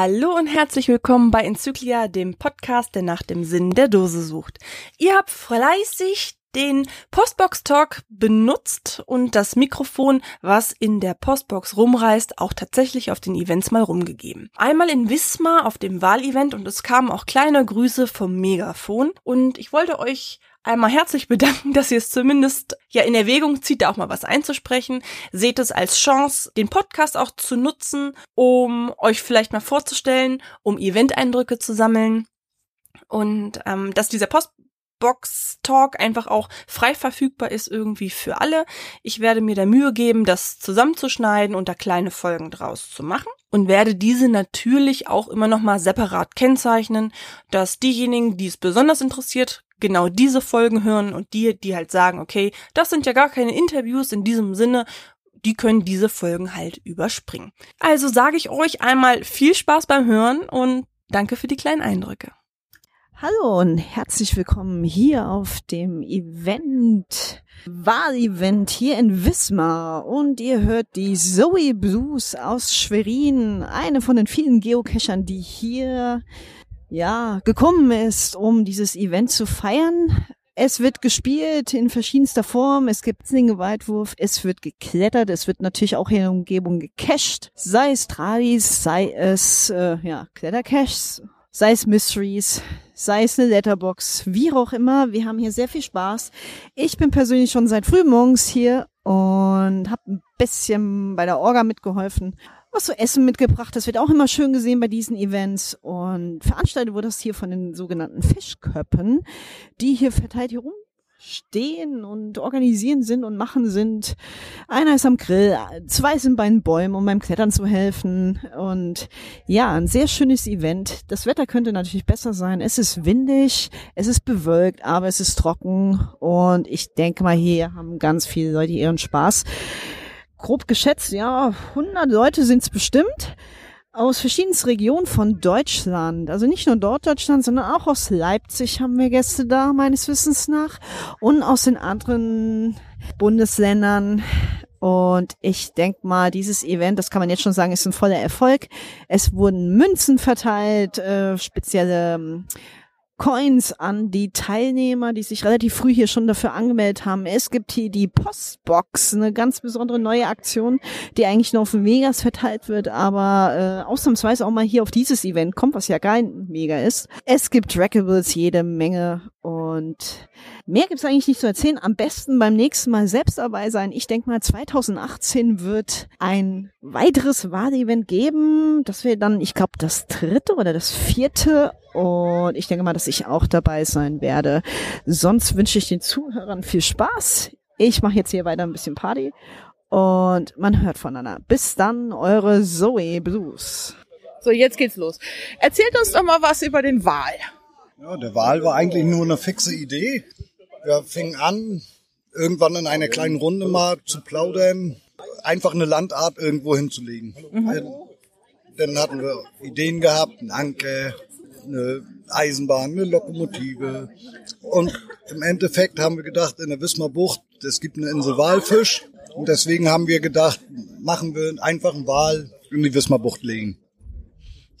Hallo und herzlich willkommen bei Enzyklia, dem Podcast, der nach dem Sinn der Dose sucht. Ihr habt fleißig den Postbox Talk benutzt und das Mikrofon, was in der Postbox rumreißt, auch tatsächlich auf den Events mal rumgegeben. Einmal in Wismar auf dem Wahlevent und es kamen auch kleine Grüße vom Megafon und ich wollte euch einmal herzlich bedanken, dass ihr es zumindest ja in Erwägung zieht, da auch mal was einzusprechen. Seht es als Chance, den Podcast auch zu nutzen, um euch vielleicht mal vorzustellen, um Event-Eindrücke zu sammeln und ähm, dass dieser Post Box Talk einfach auch frei verfügbar ist irgendwie für alle. Ich werde mir da Mühe geben, das zusammenzuschneiden und da kleine Folgen draus zu machen und werde diese natürlich auch immer noch mal separat kennzeichnen, dass diejenigen, die es besonders interessiert, genau diese Folgen hören und die, die halt sagen, okay, das sind ja gar keine Interviews in diesem Sinne, die können diese Folgen halt überspringen. Also sage ich euch einmal viel Spaß beim Hören und danke für die kleinen Eindrücke. Hallo und herzlich willkommen hier auf dem Event, Wahlevent hier in Wismar und ihr hört die Zoe Blues aus Schwerin, eine von den vielen Geocachern, die hier ja gekommen ist, um dieses Event zu feiern. Es wird gespielt in verschiedenster Form. Es gibt Singeweitwurf. Es wird geklettert. Es wird natürlich auch in der Umgebung gecached. Sei es Tradis, sei es, äh, ja, Klettercaches sei es Mysteries, sei es eine Letterbox, wie auch immer. Wir haben hier sehr viel Spaß. Ich bin persönlich schon seit frühmorgens hier und habe ein bisschen bei der Orga mitgeholfen, was zu essen mitgebracht. Das wird auch immer schön gesehen bei diesen Events. Und veranstaltet wurde das hier von den sogenannten Fischköppen, die hier verteilt hier rum stehen und organisieren sind und machen sind. Einer ist am Grill, zwei sind bei den Bäumen, um beim Klettern zu helfen. Und ja, ein sehr schönes Event. Das Wetter könnte natürlich besser sein. Es ist windig, es ist bewölkt, aber es ist trocken. Und ich denke mal, hier haben ganz viele Leute ihren Spaß. Grob geschätzt, ja, 100 Leute sind es bestimmt aus verschiedensten Regionen von Deutschland. Also nicht nur dort Deutschland, sondern auch aus Leipzig haben wir Gäste da, meines Wissens nach. Und aus den anderen Bundesländern. Und ich denke mal, dieses Event, das kann man jetzt schon sagen, ist ein voller Erfolg. Es wurden Münzen verteilt, äh, spezielle Coins an die Teilnehmer, die sich relativ früh hier schon dafür angemeldet haben. Es gibt hier die Postbox, eine ganz besondere neue Aktion, die eigentlich nur auf Vegas verteilt wird, aber äh, ausnahmsweise auch mal hier auf dieses Event kommt, was ja kein Mega ist. Es gibt Trackables jede Menge und mehr gibt's eigentlich nicht zu erzählen. Am besten beim nächsten Mal selbst dabei sein. Ich denke mal, 2018 wird ein weiteres Wahlevent geben. Das wäre dann, ich glaube, das dritte oder das vierte. Und ich denke mal, dass ich auch dabei sein werde. Sonst wünsche ich den Zuhörern viel Spaß. Ich mache jetzt hier weiter ein bisschen Party. Und man hört voneinander. Bis dann, eure Zoe Blues. So, jetzt geht's los. Erzählt uns doch mal was über den Wahl. Ja, der Wahl war eigentlich nur eine fixe Idee. Wir fingen an, irgendwann in einer kleinen Runde mal zu plaudern, einfach eine Landart irgendwo hinzulegen. Mhm. Dann hatten wir Ideen gehabt, ein Anker, eine Eisenbahn, eine Lokomotive. Und im Endeffekt haben wir gedacht, in der Wismar Bucht, es gibt eine Insel Walfisch. Und deswegen haben wir gedacht, machen wir einfach einen Wal in die Wismar Bucht legen.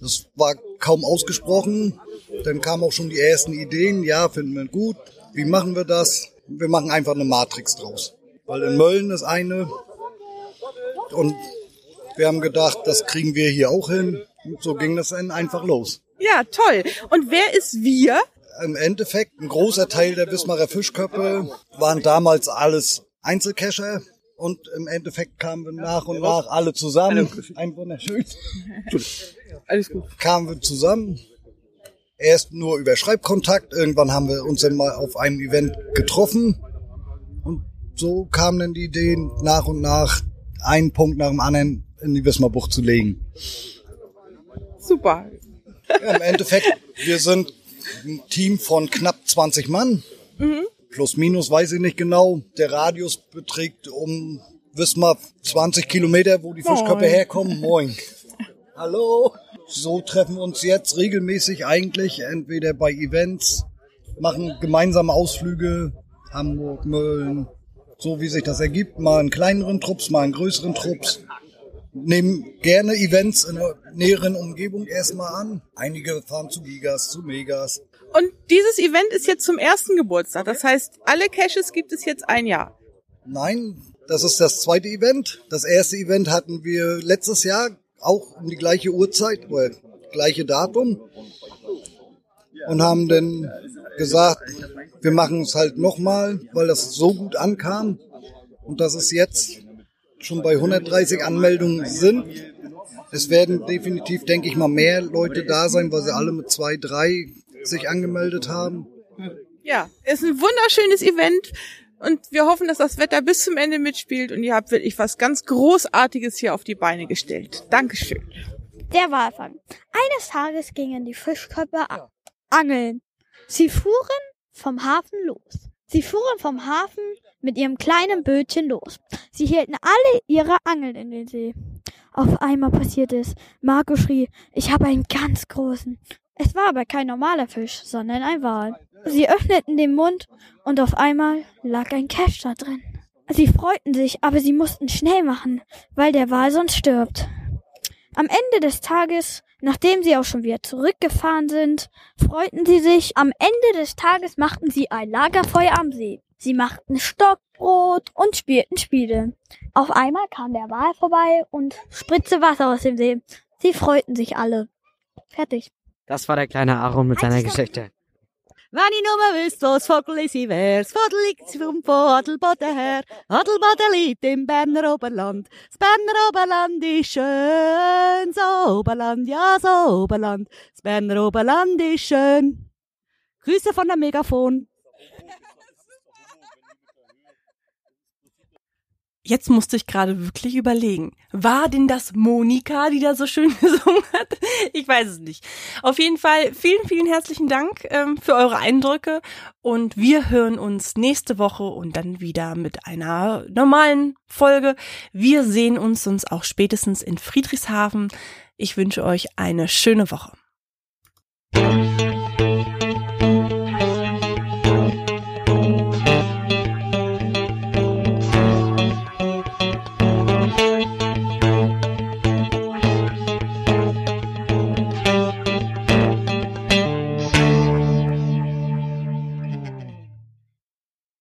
Das war kaum ausgesprochen. Dann kamen auch schon die ersten Ideen. Ja, finden wir gut. Wie machen wir das? Wir machen einfach eine Matrix draus. Weil in Mölln ist eine. Und wir haben gedacht, das kriegen wir hier auch hin. Und so ging das dann einfach los. Ja, toll. Und wer ist wir? Im Endeffekt, ein großer Teil der Wismarer Fischköppe waren damals alles Einzelcacher. Und im Endeffekt kamen wir nach und nach alle zusammen. Ein wunderschön. Alles gut. Kamen wir zusammen. Erst nur über Schreibkontakt. Irgendwann haben wir uns dann mal auf einem Event getroffen. Und so kamen dann die Ideen, nach und nach einen Punkt nach dem anderen in die Wismar zu legen. Super. Ja, Im Endeffekt, wir sind ein Team von knapp 20 Mann. Mhm. Plus minus weiß ich nicht genau. Der Radius beträgt um Wismar 20 Kilometer, wo die Fischköpfe herkommen. Moin. Hallo. So treffen wir uns jetzt regelmäßig eigentlich, entweder bei Events, machen gemeinsame Ausflüge, Hamburg, Mölln, so wie sich das ergibt, mal in kleineren Trupps, mal in größeren Trupps. Nehmen gerne Events in der näheren Umgebung erstmal an. Einige fahren zu Gigas, zu Megas. Und dieses Event ist jetzt zum ersten Geburtstag. Das heißt, alle Caches gibt es jetzt ein Jahr. Nein, das ist das zweite Event. Das erste Event hatten wir letztes Jahr auch um die gleiche Uhrzeit oder gleiche Datum und haben dann gesagt, wir machen es halt nochmal, weil das so gut ankam und dass es jetzt schon bei 130 Anmeldungen sind. Es werden definitiv, denke ich mal, mehr Leute da sein, weil sie alle mit zwei, drei sich angemeldet haben. Ja, ist ein wunderschönes Event und wir hoffen, dass das Wetter bis zum Ende mitspielt und ihr habt wirklich was ganz Großartiges hier auf die Beine gestellt. Dankeschön. Der Walfang. Eines Tages gingen die Fischköpfe angeln. Sie fuhren vom Hafen los. Sie fuhren vom Hafen mit ihrem kleinen Bötchen los. Sie hielten alle ihre Angeln in den See. Auf einmal passiert es. Marco schrie, ich habe einen ganz großen. Es war aber kein normaler Fisch, sondern ein Wal. Sie öffneten den Mund und auf einmal lag ein Cash da drin. Sie freuten sich, aber sie mussten schnell machen, weil der Wal sonst stirbt. Am Ende des Tages, nachdem sie auch schon wieder zurückgefahren sind, freuten sie sich. Am Ende des Tages machten sie ein Lagerfeuer am See. Sie machten Stockbrot und spielten Spiele. Auf einmal kam der Wal vorbei und spritzte Wasser aus dem See. Sie freuten sich alle. Fertig. Das war der kleine Aaron mit seiner Geschichte. Wenn ich nur wüsste, was Vogel sie wär's, Vogel liegt vom Adelboden her. Adelboden liegt im Berner Oberland. Das Berner Oberland ist schön, so Oberland, ja, so Oberland. Das Berner Oberland ist schön. Grüße von der Megafon. Jetzt musste ich gerade wirklich überlegen. War denn das Monika, die da so schön gesungen hat? Ich weiß es nicht. Auf jeden Fall vielen, vielen herzlichen Dank ähm, für eure Eindrücke und wir hören uns nächste Woche und dann wieder mit einer normalen Folge. Wir sehen uns uns auch spätestens in Friedrichshafen. Ich wünsche euch eine schöne Woche.